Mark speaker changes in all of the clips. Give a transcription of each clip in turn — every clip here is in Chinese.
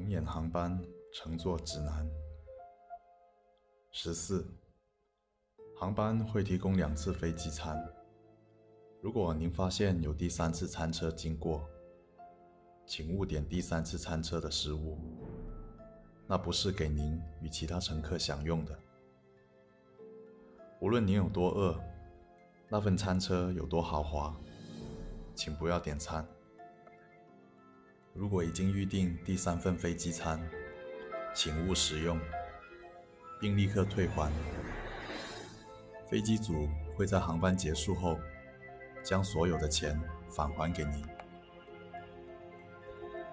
Speaker 1: 红眼航班乘坐指南。十四，航班会提供两次飞机餐。如果您发现有第三次餐车经过，请勿点第三次餐车的食物，那不是给您与其他乘客享用的。无论您有多饿，那份餐车有多豪华，请不要点餐。如果已经预订第三份飞机餐，请勿食用，并立刻退还。飞机组会在航班结束后将所有的钱返还给您。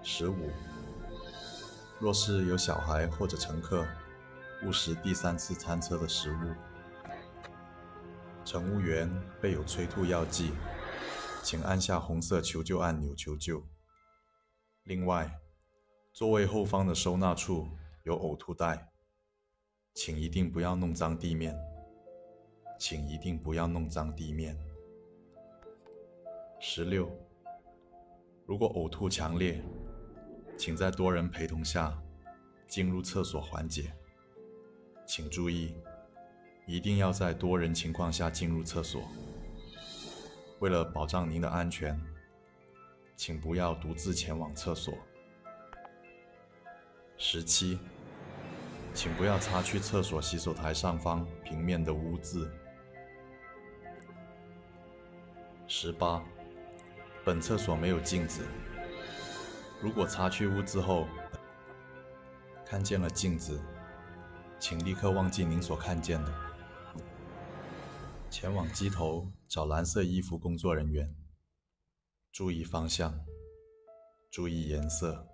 Speaker 1: 十五，若是有小孩或者乘客误食第三次餐车的食物，乘务员备有催吐药剂，请按下红色求救按钮求救。另外，座位后方的收纳处有呕吐袋，请一定不要弄脏地面。请一定不要弄脏地面。十六，如果呕吐强烈，请在多人陪同下进入厕所缓解。请注意，一定要在多人情况下进入厕所。为了保障您的安全。请不要独自前往厕所。十七，请不要擦去厕所洗手台上方平面的污渍。十八，本厕所没有镜子。如果擦去污渍后看见了镜子，请立刻忘记您所看见的，前往机头找蓝色衣服工作人员。注意方向，注意颜色。